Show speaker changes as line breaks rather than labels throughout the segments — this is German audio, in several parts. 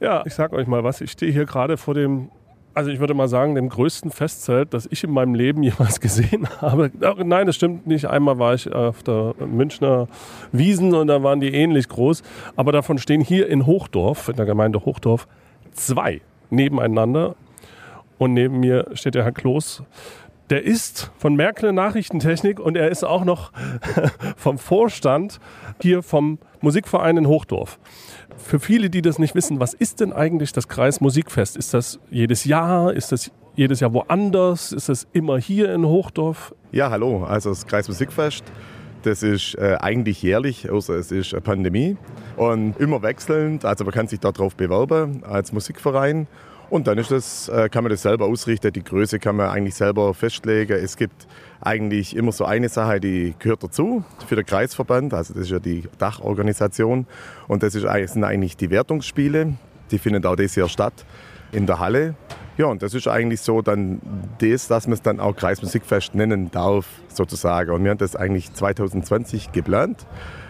Ja, ich sag euch mal was. Ich stehe hier gerade vor dem, also ich würde mal sagen, dem größten Festzelt, das ich in meinem Leben jemals gesehen habe. Nein, das stimmt nicht. Einmal war ich auf der Münchner Wiesen und da waren die ähnlich groß. Aber davon stehen hier in Hochdorf, in der Gemeinde Hochdorf, zwei nebeneinander. Und neben mir steht der Herr Kloß. Der ist von Merkel Nachrichtentechnik und er ist auch noch vom Vorstand hier vom Musikverein in Hochdorf. Für viele, die das nicht wissen, was ist denn eigentlich das Kreismusikfest? Ist das jedes Jahr? Ist das jedes Jahr woanders? Ist das immer hier in Hochdorf?
Ja, hallo. Also das Kreismusikfest, das ist äh, eigentlich jährlich, außer es ist eine Pandemie. Und immer wechselnd. Also man kann sich darauf bewerben als Musikverein. Und dann ist das, äh, kann man das selber ausrichten. Die Größe kann man eigentlich selber festlegen. Es gibt eigentlich immer so eine Sache, die gehört dazu für den Kreisverband. Also das ist ja die Dachorganisation. Und das ist, sind eigentlich die Wertungsspiele. Die finden auch dieses Jahr statt in der Halle. Ja, und das ist eigentlich so dann das, dass man es dann auch Kreismusikfest nennen darf, sozusagen. Und wir haben das eigentlich 2020 geplant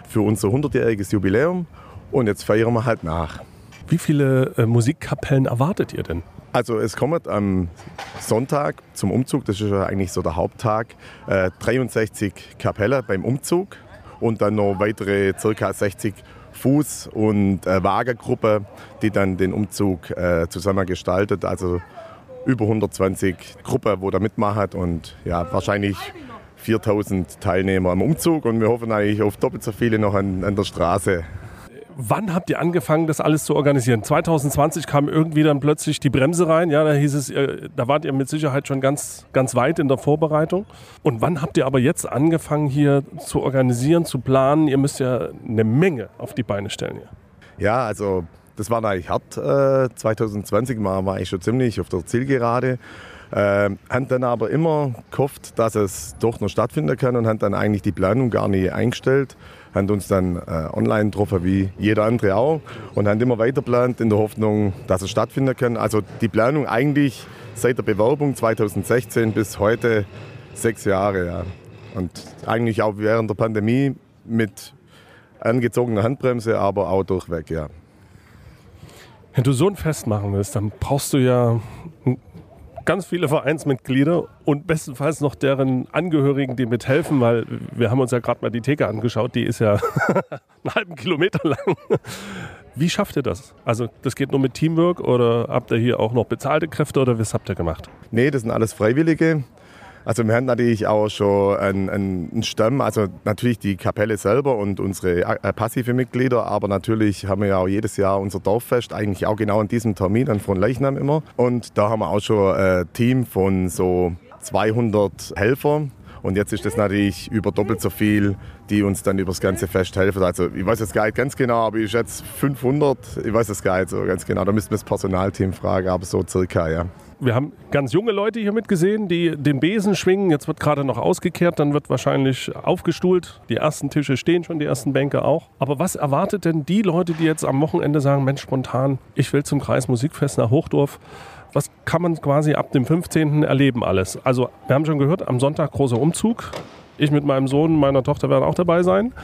für unser 100-jähriges Jubiläum. Und jetzt feiern wir halt nach.
Wie viele äh, Musikkapellen erwartet ihr denn?
Also es kommt am Sonntag zum Umzug, das ist ja eigentlich so der Haupttag, äh, 63 Kapellen beim Umzug und dann noch weitere ca. 60 Fuß- und äh, Wagengruppe, die dann den Umzug äh, zusammen gestaltet. Also über 120 Gruppen, wo da mitmacht und ja, wahrscheinlich 4000 Teilnehmer am Umzug und wir hoffen eigentlich auf doppelt so viele noch an, an der Straße.
Wann habt ihr angefangen, das alles zu organisieren? 2020 kam irgendwie dann plötzlich die Bremse rein. Ja, da hieß es, da wart ihr mit Sicherheit schon ganz, ganz weit in der Vorbereitung. Und wann habt ihr aber jetzt angefangen, hier zu organisieren, zu planen? Ihr müsst ja eine Menge auf die Beine stellen hier.
Ja, also das war eigentlich hart. Äh, 2020 war, war ich schon ziemlich auf der Zielgerade. Äh, haben dann aber immer gehofft, dass es doch noch stattfinden kann und haben dann eigentlich die Planung gar nicht eingestellt haben uns dann äh, online getroffen, wie jeder andere auch, und haben immer weiter geplant in der Hoffnung, dass es stattfinden kann. Also die Planung eigentlich seit der Bewerbung 2016 bis heute sechs Jahre. Ja. Und eigentlich auch während der Pandemie mit angezogener Handbremse, aber auch durchweg, ja.
Wenn du so ein Fest machen willst, dann brauchst du ja ganz viele Vereinsmitglieder und bestenfalls noch deren Angehörigen, die mithelfen, weil wir haben uns ja gerade mal die Theke angeschaut, die ist ja einen halben Kilometer lang. Wie schafft ihr das? Also das geht nur mit Teamwork oder habt ihr hier auch noch bezahlte Kräfte oder was habt ihr gemacht?
Nee, das sind alles Freiwillige. Also wir haben natürlich auch schon einen, einen Stamm, also natürlich die Kapelle selber und unsere äh, passive Mitglieder, aber natürlich haben wir ja auch jedes Jahr unser Dorffest, eigentlich auch genau an diesem Termin, an von Leichnam immer. Und da haben wir auch schon ein Team von so 200 Helfern. Und jetzt ist das natürlich über doppelt so viel, die uns dann über das ganze Fest helfen. Also ich weiß jetzt gar nicht ganz genau, aber ich schätze 500, ich weiß es gar nicht so ganz genau. Da müssten wir das Personalteam fragen, aber so circa, ja.
Wir haben ganz junge Leute hier mitgesehen, die den Besen schwingen. Jetzt wird gerade noch ausgekehrt, dann wird wahrscheinlich aufgestuhlt. Die ersten Tische stehen schon, die ersten Bänke auch. Aber was erwartet denn die Leute, die jetzt am Wochenende sagen, Mensch, spontan, ich will zum Kreismusikfest nach Hochdorf? Was kann man quasi ab dem 15. erleben alles? Also, wir haben schon gehört, am Sonntag großer Umzug. Ich mit meinem Sohn, meiner Tochter werden auch dabei sein.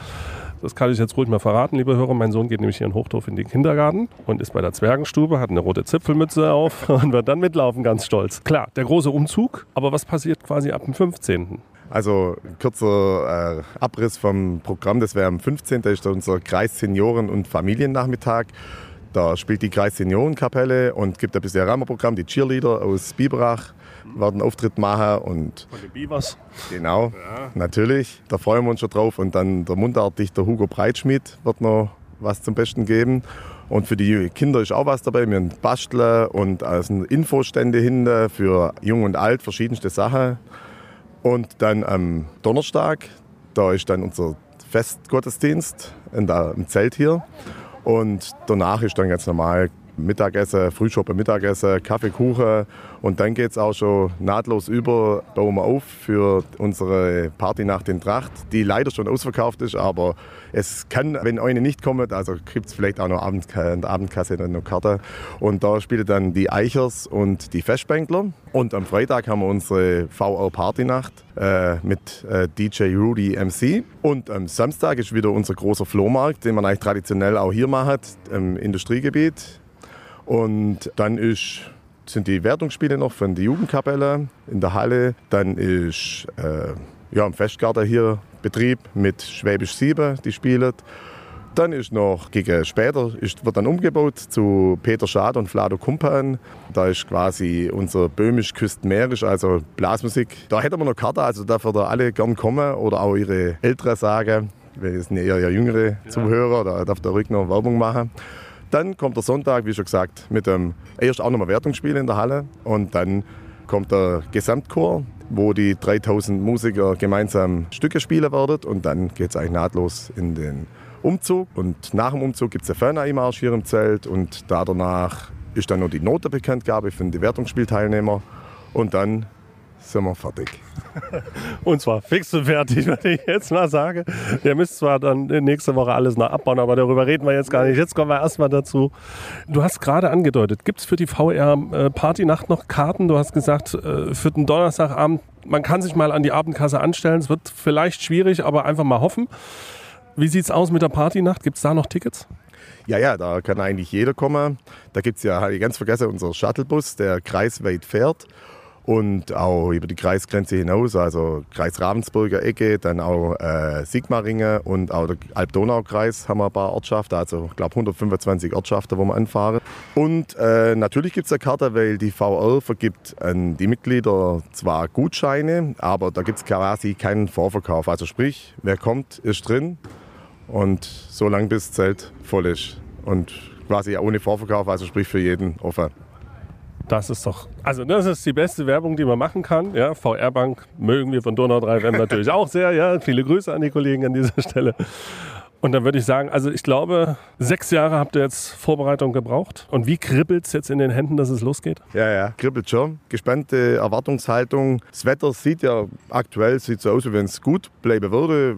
Das kann ich jetzt ruhig mal verraten, liebe Hörer. Mein Sohn geht nämlich hier in Hochdorf in den Kindergarten und ist bei der Zwergenstube, hat eine rote Zipfelmütze auf und wird dann mitlaufen, ganz stolz. Klar, der große Umzug, aber was passiert quasi ab dem 15.?
Also kurzer äh, Abriss vom Programm, das wäre am 15. Das ist unser Kreis Senioren- und Familiennachmittag. Da spielt die Kreis Seniorenkapelle und gibt ein bisschen Rahmenprogramm. Die Cheerleader aus Biberach werden Auftritt machen. Und
Von den Beavers.
Genau, ja. natürlich. Da freuen wir uns schon drauf. Und dann der Mundartdichter Hugo Breitschmidt wird noch was zum Besten geben. Und für die Kinder ist auch was dabei. Wir haben Basteln und also Infostände hinter für Jung und Alt, verschiedenste Sachen. Und dann am Donnerstag, da ist dann unser Festgottesdienst in der, im Zelt hier. Und danach ist dann ganz normal Mittagessen, Frühschoppen, Mittagessen, Kaffee, Kuchen. Und dann geht es auch schon nahtlos über, bauen wir auf für unsere Partynacht in Tracht, die leider schon ausverkauft ist, aber es kann, wenn eine nicht kommt, also gibt es vielleicht auch noch Abend, Abendkasse noch Karte. Und da spielen dann die Eichers und die Festbänkler. Und am Freitag haben wir unsere VR Partynacht äh, mit äh, DJ Rudy MC. Und am Samstag ist wieder unser großer Flohmarkt, den man eigentlich traditionell auch hier macht, im Industriegebiet. Und dann ist, sind die Wertungsspiele noch von der Jugendkapelle in der Halle. Dann ist äh, ja, im Festgarten hier Betrieb mit Schwäbisch 7, die spielen. Dann ist noch gegen später ist, wird dann umgebaut zu Peter Schad und Flado Kumpan. Da ist quasi unser böhmisch küstenmährisch, also Blasmusik. Da hätten wir noch Karte, also da würden alle gern kommen oder auch ihre Ältere sagen. Wir sind eher jüngere ja. Zuhörer, da darf der Rück noch Werbung machen. Dann kommt der Sonntag, wie schon gesagt, mit dem erst auch nochmal Wertungsspiel in der Halle und dann kommt der Gesamtchor, wo die 3000 Musiker gemeinsam Stücke spielen werden und dann geht es eigentlich nahtlos in den Umzug. Und nach dem Umzug gibt es einen Fanei-Marsch hier im Zelt und da danach ist dann noch die Notenbekanntgabe für die Wertungsspielteilnehmer und dann sind wir fertig.
und zwar fix und fertig, würde ich jetzt mal sagen. Ihr müsst zwar dann nächste Woche alles noch abbauen, aber darüber reden wir jetzt gar nicht. Jetzt kommen wir erstmal dazu. Du hast gerade angedeutet, gibt es für die VR-Partynacht noch Karten? Du hast gesagt, äh, für den Donnerstagabend, man kann sich mal an die Abendkasse anstellen. Es wird vielleicht schwierig, aber einfach mal hoffen. Wie sieht es aus mit der Partynacht? Gibt es da noch Tickets?
Ja, ja, da kann eigentlich jeder kommen. Da gibt es ja, habe ich ganz vergessen, unser Shuttlebus, der kreisweit fährt und auch über die Kreisgrenze hinaus, also Kreis Ravensburger Ecke, dann auch äh, Sigmaringen und auch der Alb-Donau-Kreis haben wir ein paar Ortschaften, also ich glaube 125 Ortschaften, wo wir anfahren. Und äh, natürlich gibt es eine Karte, weil die VR vergibt an die Mitglieder zwar Gutscheine, aber da gibt es quasi keinen Vorverkauf. Also sprich, wer kommt, ist drin und so lange bis das Zelt voll ist. Und quasi ohne Vorverkauf, also sprich für jeden offen.
Das ist doch, also das ist die beste Werbung, die man machen kann. Ja, VR Bank mögen wir von Donau 3 WM natürlich auch sehr. Ja, viele Grüße an die Kollegen an dieser Stelle. Und dann würde ich sagen, also ich glaube, sechs Jahre habt ihr jetzt Vorbereitung gebraucht. Und wie kribbelt es jetzt in den Händen, dass es losgeht?
Ja, ja, kribbelt schon. Gespannte Erwartungshaltung. Das Wetter sieht ja aktuell sieht so aus, wie wenn es gut bleiben würde.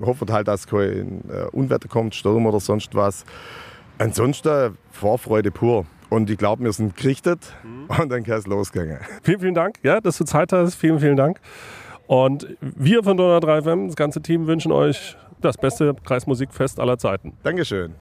Hoffen halt, dass kein äh, Unwetter kommt, Sturm oder sonst was. Ansonsten Vorfreude pur. Und ich glaube, wir sind gerichtet mhm. und dann kann es losgehen.
Vielen, vielen Dank, ja, dass du Zeit hast. Vielen, vielen Dank. Und wir von Donau 3 FM, das ganze Team, wünschen euch das beste Kreismusikfest aller Zeiten.
Dankeschön.